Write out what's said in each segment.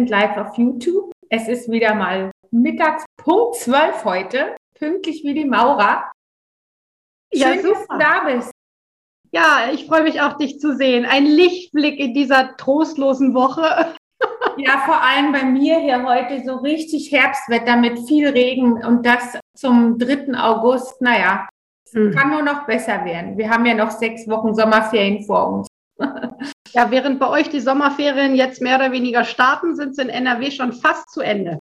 Sind live auf YouTube. Es ist wieder mal mittags Punkt 12 heute, pünktlich wie die Maurer. Schön, ja, dass du da bist. Ja, ich freue mich auch, dich zu sehen. Ein Lichtblick in dieser trostlosen Woche. Ja, vor allem bei mir hier heute so richtig Herbstwetter mit viel Regen und das zum 3. August. Naja, hm. kann nur noch besser werden. Wir haben ja noch sechs Wochen Sommerferien vor uns. Ja, während bei euch die Sommerferien jetzt mehr oder weniger starten, sind sie in NRW schon fast zu Ende.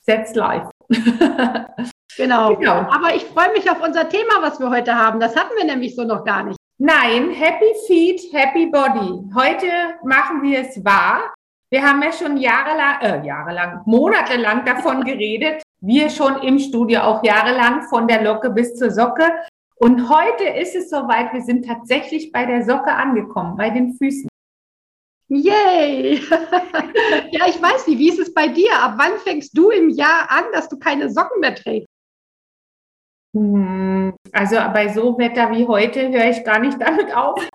Setz live. genau. genau. Aber ich freue mich auf unser Thema, was wir heute haben. Das hatten wir nämlich so noch gar nicht. Nein, Happy Feet, Happy Body. Heute machen wir es wahr. Wir haben ja schon jahrelang, äh, jahrelang, monatelang davon geredet. Wir schon im Studio auch jahrelang von der Locke bis zur Socke. Und heute ist es soweit, wir sind tatsächlich bei der Socke angekommen, bei den Füßen. Yay! ja, ich weiß nicht, wie ist es bei dir? Ab wann fängst du im Jahr an, dass du keine Socken mehr trägst? Hm, also bei so Wetter wie heute höre ich gar nicht damit auf.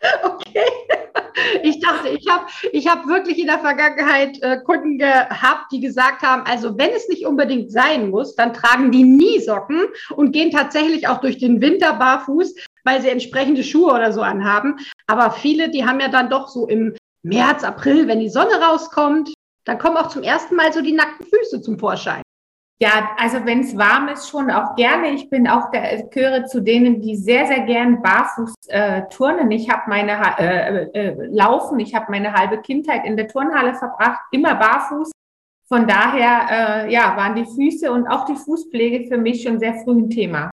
okay. Ich dachte, ich habe ich hab wirklich in der Vergangenheit äh, Kunden gehabt, die gesagt haben, also wenn es nicht unbedingt sein muss, dann tragen die nie Socken und gehen tatsächlich auch durch den Winter barfuß, weil sie entsprechende Schuhe oder so anhaben. Aber viele, die haben ja dann doch so im März, April, wenn die Sonne rauskommt, dann kommen auch zum ersten Mal so die nackten Füße zum Vorschein. Ja, also wenn es warm ist, schon auch gerne. Ich bin auch der gehöre zu denen, die sehr, sehr gern barfuß äh, turnen. Ich habe meine äh, äh, laufen, ich habe meine halbe Kindheit in der Turnhalle verbracht, immer barfuß. Von daher äh, ja, waren die Füße und auch die Fußpflege für mich schon sehr früh ein Thema.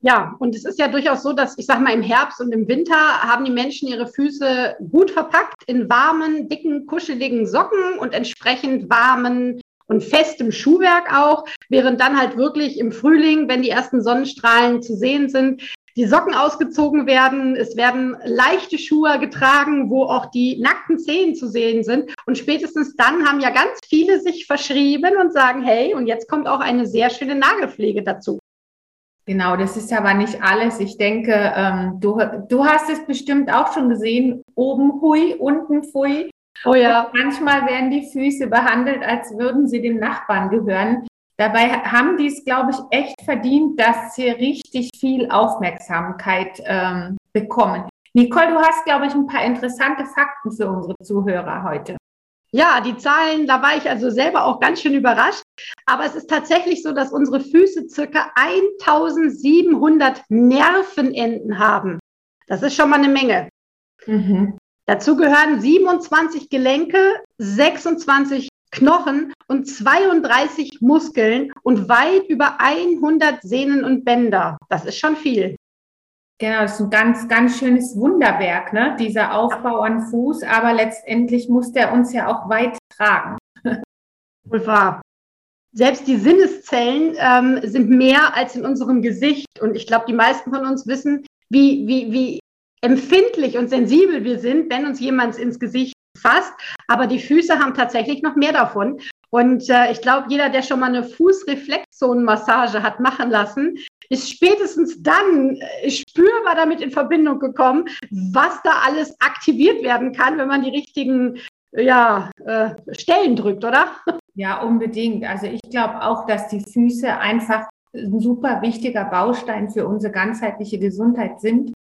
Ja, und es ist ja durchaus so, dass ich sage mal, im Herbst und im Winter haben die Menschen ihre Füße gut verpackt in warmen, dicken, kuscheligen Socken und entsprechend warmen und festem Schuhwerk auch, während dann halt wirklich im Frühling, wenn die ersten Sonnenstrahlen zu sehen sind, die Socken ausgezogen werden, es werden leichte Schuhe getragen, wo auch die nackten Zehen zu sehen sind. Und spätestens dann haben ja ganz viele sich verschrieben und sagen, hey, und jetzt kommt auch eine sehr schöne Nagelpflege dazu. Genau, das ist aber nicht alles. Ich denke, ähm, du, du hast es bestimmt auch schon gesehen. Oben hui, unten fui. Oh ja. Und manchmal werden die Füße behandelt, als würden sie dem Nachbarn gehören. Dabei haben die es, glaube ich, echt verdient, dass sie richtig viel Aufmerksamkeit ähm, bekommen. Nicole, du hast, glaube ich, ein paar interessante Fakten für unsere Zuhörer heute. Ja, die Zahlen, da war ich also selber auch ganz schön überrascht. Aber es ist tatsächlich so, dass unsere Füße circa 1700 Nervenenden haben. Das ist schon mal eine Menge. Mhm. Dazu gehören 27 Gelenke, 26 Knochen und 32 Muskeln und weit über 100 Sehnen und Bänder. Das ist schon viel. Genau, das ist ein ganz, ganz schönes Wunderwerk, ne? dieser Aufbau an Fuß, aber letztendlich muss der uns ja auch weit tragen. Wohl wahr. Selbst die Sinneszellen ähm, sind mehr als in unserem Gesicht. Und ich glaube, die meisten von uns wissen, wie, wie, wie empfindlich und sensibel wir sind, wenn uns jemand ins Gesicht fasst. Aber die Füße haben tatsächlich noch mehr davon. Und äh, ich glaube, jeder, der schon mal eine Fußreflexzonenmassage hat machen lassen, ist spätestens dann äh, spürbar damit in Verbindung gekommen, was da alles aktiviert werden kann, wenn man die richtigen ja, äh, Stellen drückt, oder? Ja, unbedingt. Also ich glaube auch, dass die Füße einfach ein super wichtiger Baustein für unsere ganzheitliche Gesundheit sind.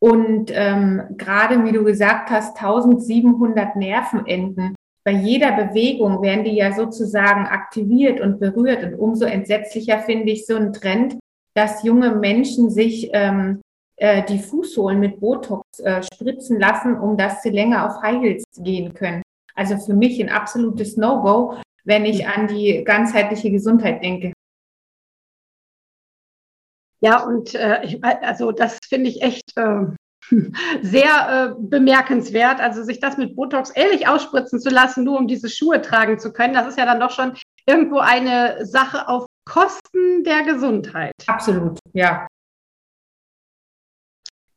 Und ähm, gerade wie du gesagt hast, 1700 Nervenenden. Bei jeder Bewegung werden die ja sozusagen aktiviert und berührt. Und umso entsetzlicher finde ich so einen Trend, dass junge Menschen sich ähm, äh, die Fußsohlen mit Botox äh, spritzen lassen, um dass sie länger auf High Heels gehen können. Also für mich ein absolutes No-Go, wenn ich an die ganzheitliche Gesundheit denke. Ja, und äh, ich, also das finde ich echt äh, sehr äh, bemerkenswert. Also sich das mit Botox ehrlich ausspritzen zu lassen, nur um diese Schuhe tragen zu können, das ist ja dann doch schon irgendwo eine Sache auf Kosten der Gesundheit. Absolut, ja.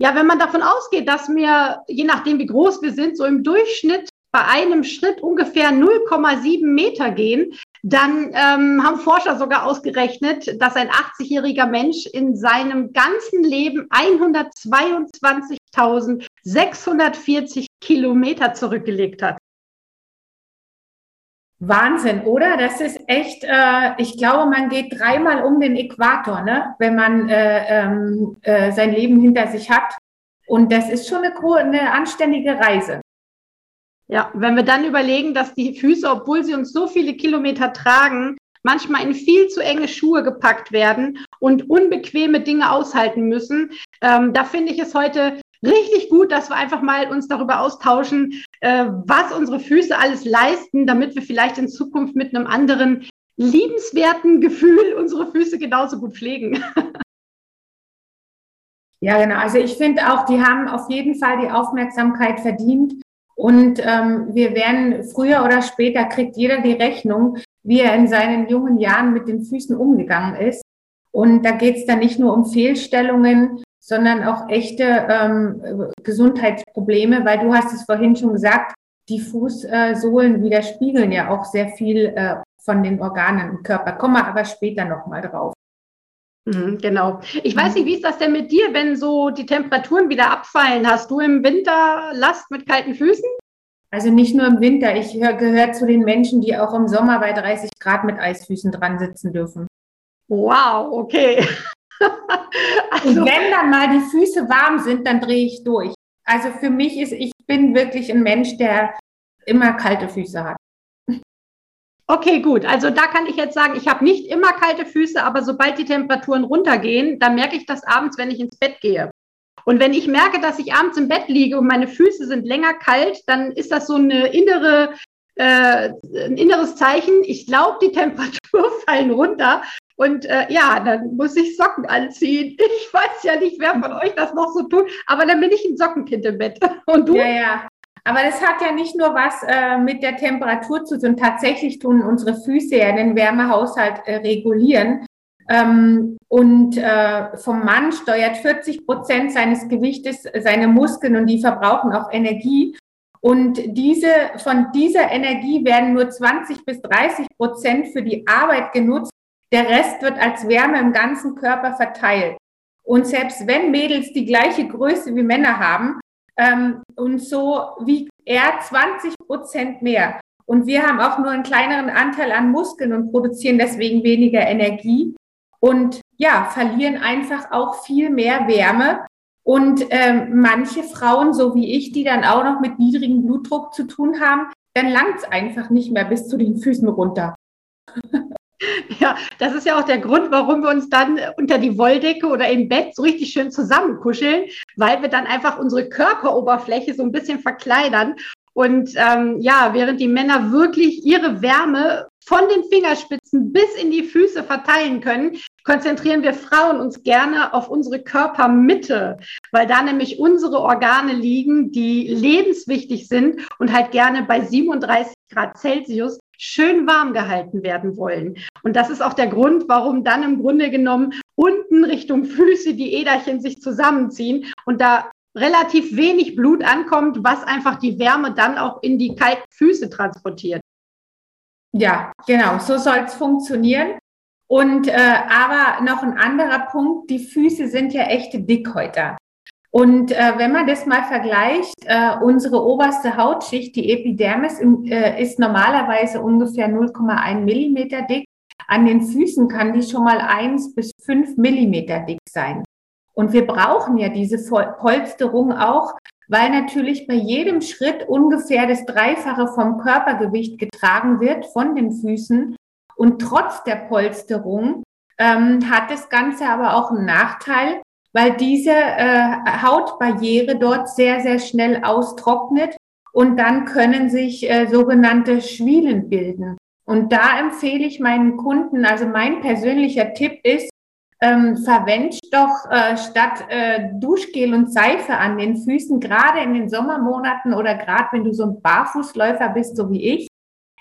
Ja, wenn man davon ausgeht, dass wir, je nachdem wie groß wir sind, so im Durchschnitt bei einem Schritt ungefähr 0,7 Meter gehen, dann ähm, haben Forscher sogar ausgerechnet, dass ein 80-jähriger Mensch in seinem ganzen Leben 122.640 Kilometer zurückgelegt hat. Wahnsinn, oder? Das ist echt, äh, ich glaube, man geht dreimal um den Äquator, ne? wenn man äh, ähm, äh, sein Leben hinter sich hat. Und das ist schon eine, eine anständige Reise. Ja, wenn wir dann überlegen, dass die Füße, obwohl sie uns so viele Kilometer tragen, manchmal in viel zu enge Schuhe gepackt werden und unbequeme Dinge aushalten müssen. Ähm, da finde ich es heute richtig gut, dass wir einfach mal uns darüber austauschen, äh, was unsere Füße alles leisten, damit wir vielleicht in Zukunft mit einem anderen liebenswerten Gefühl unsere Füße genauso gut pflegen. Ja, genau. Also ich finde auch, die haben auf jeden Fall die Aufmerksamkeit verdient. Und ähm, wir werden früher oder später kriegt jeder die Rechnung, wie er in seinen jungen Jahren mit den Füßen umgegangen ist. Und da geht es dann nicht nur um Fehlstellungen, sondern auch echte ähm, Gesundheitsprobleme, weil du hast es vorhin schon gesagt, die Fußsohlen widerspiegeln ja auch sehr viel äh, von den Organen im Körper. Kommen wir aber später nochmal drauf. Mhm, genau. Ich weiß nicht, wie ist das denn mit dir, wenn so die Temperaturen wieder abfallen? Hast du im Winter Last mit kalten Füßen? Also nicht nur im Winter. Ich gehöre zu den Menschen, die auch im Sommer bei 30 Grad mit Eisfüßen dran sitzen dürfen. Wow, okay. Also, Und wenn dann mal die Füße warm sind, dann drehe ich durch. Also für mich ist, ich bin wirklich ein Mensch, der immer kalte Füße hat. Okay, gut. Also da kann ich jetzt sagen, ich habe nicht immer kalte Füße, aber sobald die Temperaturen runtergehen, dann merke ich das abends, wenn ich ins Bett gehe. Und wenn ich merke, dass ich abends im Bett liege und meine Füße sind länger kalt, dann ist das so eine innere, äh, ein inneres Zeichen. Ich glaube, die Temperaturen fallen runter. Und äh, ja, dann muss ich Socken anziehen. Ich weiß ja nicht, wer von euch das noch so tut, aber dann bin ich ein Sockenkind im Bett. Und du? Ja, ja. Aber das hat ja nicht nur was äh, mit der Temperatur zu tun. Tatsächlich tun unsere Füße ja den Wärmehaushalt äh, regulieren. Ähm, und äh, vom Mann steuert 40 Prozent seines Gewichtes seine Muskeln und die verbrauchen auch Energie. Und diese, von dieser Energie werden nur 20 bis 30 Prozent für die Arbeit genutzt. Der Rest wird als Wärme im ganzen Körper verteilt. Und selbst wenn Mädels die gleiche Größe wie Männer haben, ähm, und so wiegt er 20 Prozent mehr. Und wir haben auch nur einen kleineren Anteil an Muskeln und produzieren deswegen weniger Energie und ja, verlieren einfach auch viel mehr Wärme. Und ähm, manche Frauen, so wie ich, die dann auch noch mit niedrigem Blutdruck zu tun haben, dann langt es einfach nicht mehr bis zu den Füßen runter. Ja, das ist ja auch der Grund, warum wir uns dann unter die Wolldecke oder im Bett so richtig schön zusammenkuscheln, weil wir dann einfach unsere Körperoberfläche so ein bisschen verkleidern. Und ähm, ja, während die Männer wirklich ihre Wärme von den Fingerspitzen bis in die Füße verteilen können, konzentrieren wir Frauen uns gerne auf unsere Körpermitte, weil da nämlich unsere Organe liegen, die lebenswichtig sind und halt gerne bei 37 Grad Celsius schön warm gehalten werden wollen. Und das ist auch der Grund, warum dann im Grunde genommen unten Richtung Füße die Äderchen sich zusammenziehen und da relativ wenig Blut ankommt, was einfach die Wärme dann auch in die kalten Füße transportiert. Ja, genau, so soll es funktionieren. Und äh, aber noch ein anderer Punkt, die Füße sind ja echte Dickhäuter. Und äh, wenn man das mal vergleicht, äh, unsere oberste Hautschicht, die Epidermis, äh, ist normalerweise ungefähr 0,1 Millimeter dick. An den Füßen kann die schon mal eins bis fünf Millimeter dick sein. Und wir brauchen ja diese Polsterung auch, weil natürlich bei jedem Schritt ungefähr das Dreifache vom Körpergewicht getragen wird von den Füßen. Und trotz der Polsterung ähm, hat das Ganze aber auch einen Nachteil, weil diese äh, Hautbarriere dort sehr, sehr schnell austrocknet und dann können sich äh, sogenannte Schwielen bilden. Und da empfehle ich meinen Kunden, also mein persönlicher Tipp ist, ähm, verwend doch äh, statt äh, Duschgel und Seife an den Füßen, gerade in den Sommermonaten oder gerade wenn du so ein Barfußläufer bist, so wie ich.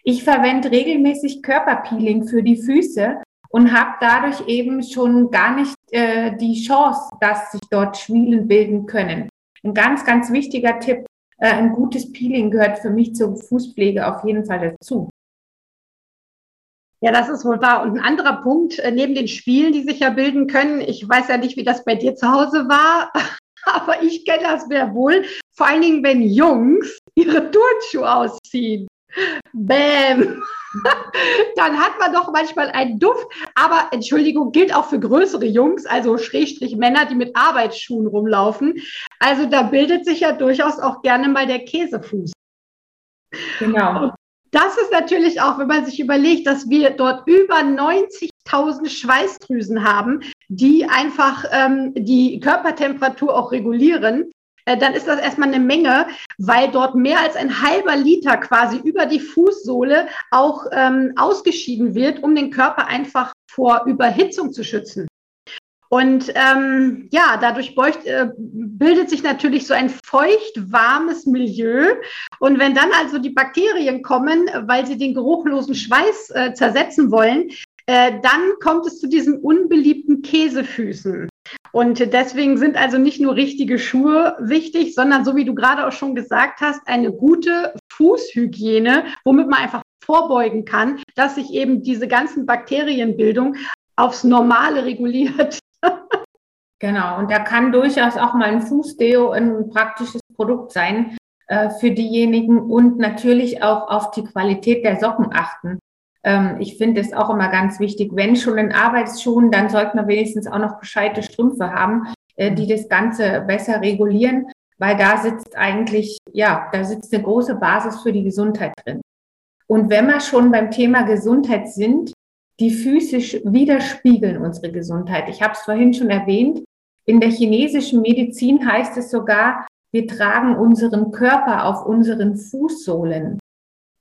Ich verwende regelmäßig Körperpeeling für die Füße und habe dadurch eben schon gar nicht äh, die Chance, dass sich dort Schwielen bilden können. Ein ganz, ganz wichtiger Tipp, äh, ein gutes Peeling gehört für mich zur Fußpflege auf jeden Fall dazu. Ja, das ist wohl wahr. Und ein anderer Punkt, äh, neben den Spielen, die sich ja bilden können, ich weiß ja nicht, wie das bei dir zu Hause war, aber ich kenne das sehr wohl. vor allen Dingen, wenn Jungs ihre Turnschuhe ausziehen. Bäm! Dann hat man doch manchmal einen Duft. Aber Entschuldigung, gilt auch für größere Jungs, also Schrägstrich Männer, die mit Arbeitsschuhen rumlaufen. Also da bildet sich ja durchaus auch gerne mal der Käsefuß. Genau. Und das ist natürlich auch, wenn man sich überlegt, dass wir dort über 90.000 Schweißdrüsen haben, die einfach ähm, die Körpertemperatur auch regulieren. Äh, dann ist das erstmal eine Menge, weil dort mehr als ein halber Liter quasi über die Fußsohle auch ähm, ausgeschieden wird, um den Körper einfach vor Überhitzung zu schützen. Und ähm, ja, dadurch beucht, äh, bildet sich natürlich so ein feucht, warmes Milieu. Und wenn dann also die Bakterien kommen, weil sie den geruchlosen Schweiß äh, zersetzen wollen, äh, dann kommt es zu diesen unbeliebten Käsefüßen. Und deswegen sind also nicht nur richtige Schuhe wichtig, sondern so wie du gerade auch schon gesagt hast, eine gute Fußhygiene, womit man einfach vorbeugen kann, dass sich eben diese ganzen Bakterienbildung aufs Normale reguliert. genau, und da kann durchaus auch mal ein Fußdeo ein praktisches Produkt sein äh, für diejenigen und natürlich auch auf die Qualität der Socken achten. Ähm, ich finde es auch immer ganz wichtig, wenn schon in Arbeitsschuhen, dann sollte man wenigstens auch noch gescheite Strümpfe haben, äh, die das Ganze besser regulieren, weil da sitzt eigentlich, ja, da sitzt eine große Basis für die Gesundheit drin. Und wenn wir schon beim Thema Gesundheit sind, die Füße widerspiegeln unsere Gesundheit. Ich habe es vorhin schon erwähnt. In der chinesischen Medizin heißt es sogar, wir tragen unseren Körper auf unseren Fußsohlen.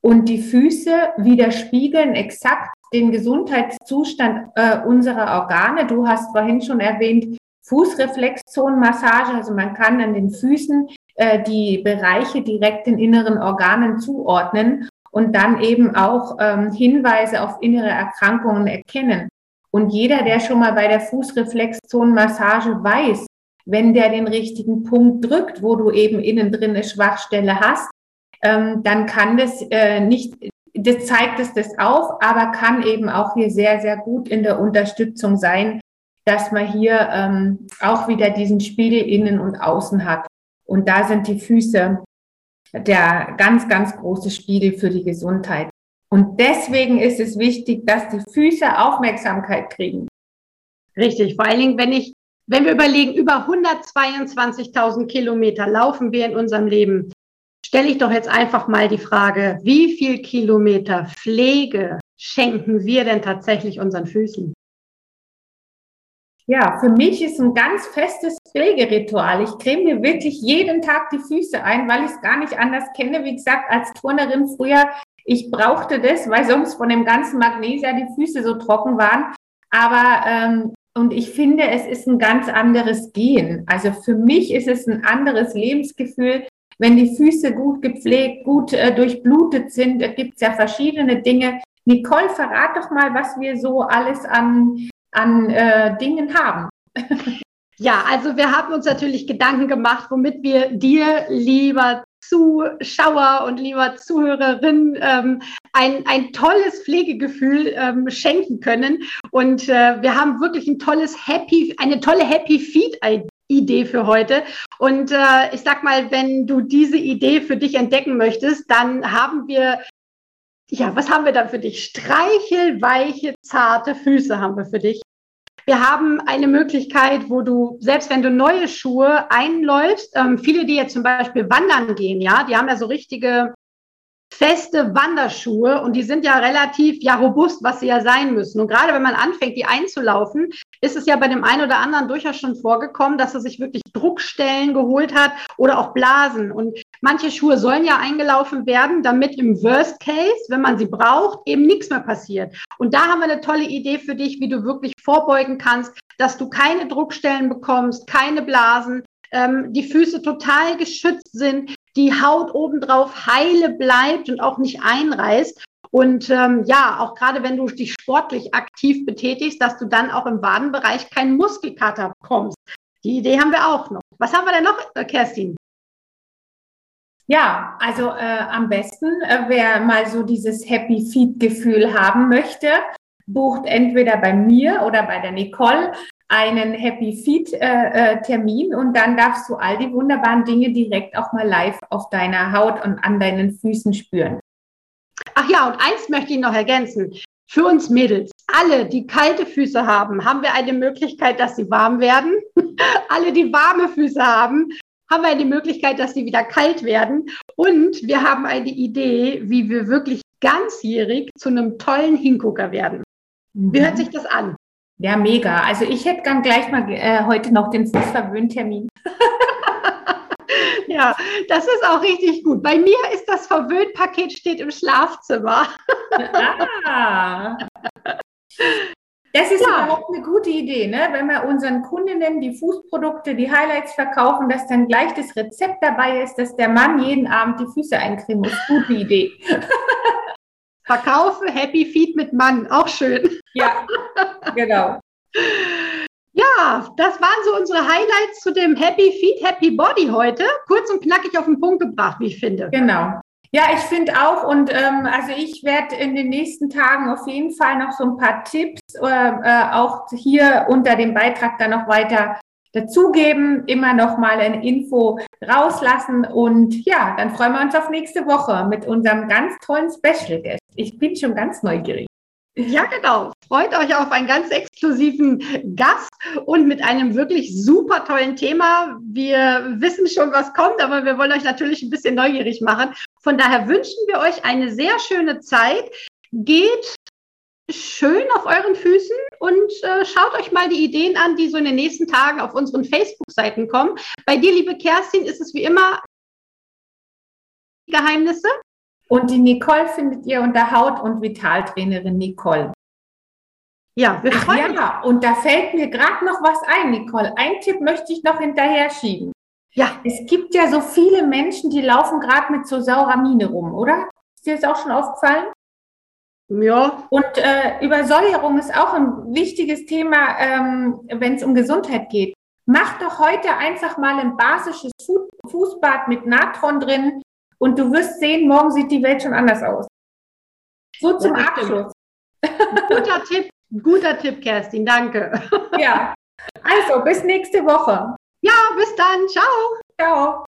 Und die Füße widerspiegeln exakt den Gesundheitszustand äh, unserer Organe. Du hast vorhin schon erwähnt, Fußreflexzonenmassage. Also man kann an den Füßen äh, die Bereiche direkt den inneren Organen zuordnen und dann eben auch ähm, Hinweise auf innere Erkrankungen erkennen. Und jeder, der schon mal bei der Fußreflexzonenmassage weiß, wenn der den richtigen Punkt drückt, wo du eben innen drin eine Schwachstelle hast, ähm, dann kann das äh, nicht, das zeigt es das auf, aber kann eben auch hier sehr, sehr gut in der Unterstützung sein, dass man hier ähm, auch wieder diesen Spiegel innen und außen hat. Und da sind die Füße der ganz, ganz große Spiegel für die Gesundheit. Und deswegen ist es wichtig, dass die Füße Aufmerksamkeit kriegen. Richtig, vor allen Dingen, wenn ich, wenn wir überlegen, über 122.000 Kilometer laufen wir in unserem Leben, stelle ich doch jetzt einfach mal die Frage, wie viel Kilometer Pflege schenken wir denn tatsächlich unseren Füßen? Ja, für mich ist ein ganz festes Pflegeritual. Ich creme mir wirklich jeden Tag die Füße ein, weil ich es gar nicht anders kenne. Wie gesagt, als Turnerin früher, ich brauchte das, weil sonst von dem ganzen Magnesia die Füße so trocken waren. Aber ähm, und ich finde, es ist ein ganz anderes Gehen. Also für mich ist es ein anderes Lebensgefühl, wenn die Füße gut gepflegt, gut äh, durchblutet sind. Da gibt es ja verschiedene Dinge. Nicole, verrat doch mal, was wir so alles an an äh, Dingen haben. Ja, also wir haben uns natürlich Gedanken gemacht, womit wir dir, lieber Zuschauer und lieber Zuhörerin, ähm, ein, ein tolles Pflegegefühl ähm, schenken können. Und äh, wir haben wirklich ein tolles Happy, eine tolle Happy Feed Idee für heute. Und äh, ich sag mal, wenn du diese Idee für dich entdecken möchtest, dann haben wir ja, was haben wir dann für dich? Streichelweiche, zarte Füße haben wir für dich. Wir haben eine Möglichkeit, wo du, selbst wenn du neue Schuhe einläufst, ähm, viele, die jetzt zum Beispiel wandern gehen, ja, die haben ja so richtige feste Wanderschuhe und die sind ja relativ ja robust, was sie ja sein müssen. Und gerade wenn man anfängt, die einzulaufen, ist es ja bei dem einen oder anderen durchaus schon vorgekommen, dass er sich wirklich Druckstellen geholt hat oder auch Blasen. Und manche Schuhe sollen ja eingelaufen werden, damit im Worst Case, wenn man sie braucht, eben nichts mehr passiert. Und da haben wir eine tolle Idee für dich, wie du wirklich vorbeugen kannst, dass du keine Druckstellen bekommst, keine Blasen, ähm, die Füße total geschützt sind, die Haut obendrauf heile bleibt und auch nicht einreißt. Und ähm, ja, auch gerade wenn du dich sportlich aktiv betätigst, dass du dann auch im Wadenbereich keinen Muskelkater bekommst. Die Idee haben wir auch noch. Was haben wir denn noch, äh, Kerstin? Ja, also äh, am besten, äh, wer mal so dieses Happy Feet Gefühl haben möchte, bucht entweder bei mir oder bei der Nicole einen Happy Feet äh, äh, Termin und dann darfst du all die wunderbaren Dinge direkt auch mal live auf deiner Haut und an deinen Füßen spüren. Ach ja, und eins möchte ich noch ergänzen. Für uns Mädels, alle, die kalte Füße haben, haben wir eine Möglichkeit, dass sie warm werden. alle, die warme Füße haben, haben wir eine Möglichkeit, dass sie wieder kalt werden. Und wir haben eine Idee, wie wir wirklich ganzjährig zu einem tollen Hingucker werden. Wie hört mhm. sich das an? Ja, mega. Also ich hätte dann gleich mal äh, heute noch den Fußverwöhntermin. ja, das ist auch richtig gut. Bei mir ist das Verwöhnpaket steht im Schlafzimmer. ah. Das ist ja. überhaupt eine gute Idee, ne? wenn wir unseren Kundinnen die Fußprodukte, die Highlights verkaufen, dass dann gleich das Rezept dabei ist, dass der Mann jeden Abend die Füße eincremen muss. Gute Idee. Verkaufe Happy Feet mit Mann, auch schön. Ja, genau. Ja, das waren so unsere Highlights zu dem Happy Feet, Happy Body heute. Kurz und knackig auf den Punkt gebracht, wie ich finde. Genau. Ja, ich finde auch und ähm, also ich werde in den nächsten Tagen auf jeden Fall noch so ein paar Tipps äh, äh, auch hier unter dem Beitrag dann noch weiter dazugeben, immer noch mal eine Info rauslassen und ja, dann freuen wir uns auf nächste Woche mit unserem ganz tollen Special Guest. Ich bin schon ganz neugierig. Ja, genau. Freut euch auf einen ganz exklusiven Gast und mit einem wirklich super tollen Thema. Wir wissen schon, was kommt, aber wir wollen euch natürlich ein bisschen neugierig machen. Von daher wünschen wir euch eine sehr schöne Zeit. Geht schön auf euren Füßen und äh, schaut euch mal die Ideen an, die so in den nächsten Tagen auf unseren Facebook-Seiten kommen. Bei dir, liebe Kerstin, ist es wie immer Geheimnisse. Und die Nicole findet ihr unter Haut- und Vitaltrainerin Nicole. Ja, wir Ach ja, und da fällt mir gerade noch was ein, Nicole. Ein Tipp möchte ich noch hinterher schieben. Ja. Es gibt ja so viele Menschen, die laufen gerade mit so saurer Mine rum, oder? Ist dir das auch schon aufgefallen? Ja. Und äh, Übersäuerung ist auch ein wichtiges Thema, ähm, wenn es um Gesundheit geht. Mach doch heute einfach mal ein basisches Fußbad mit Natron drin und du wirst sehen, morgen sieht die Welt schon anders aus. So zum ja, Abschluss. Guter Tipp, guter Tipp, Kerstin, danke. Ja. Also, bis nächste Woche. Ja, bis dann. Ciao. Ciao.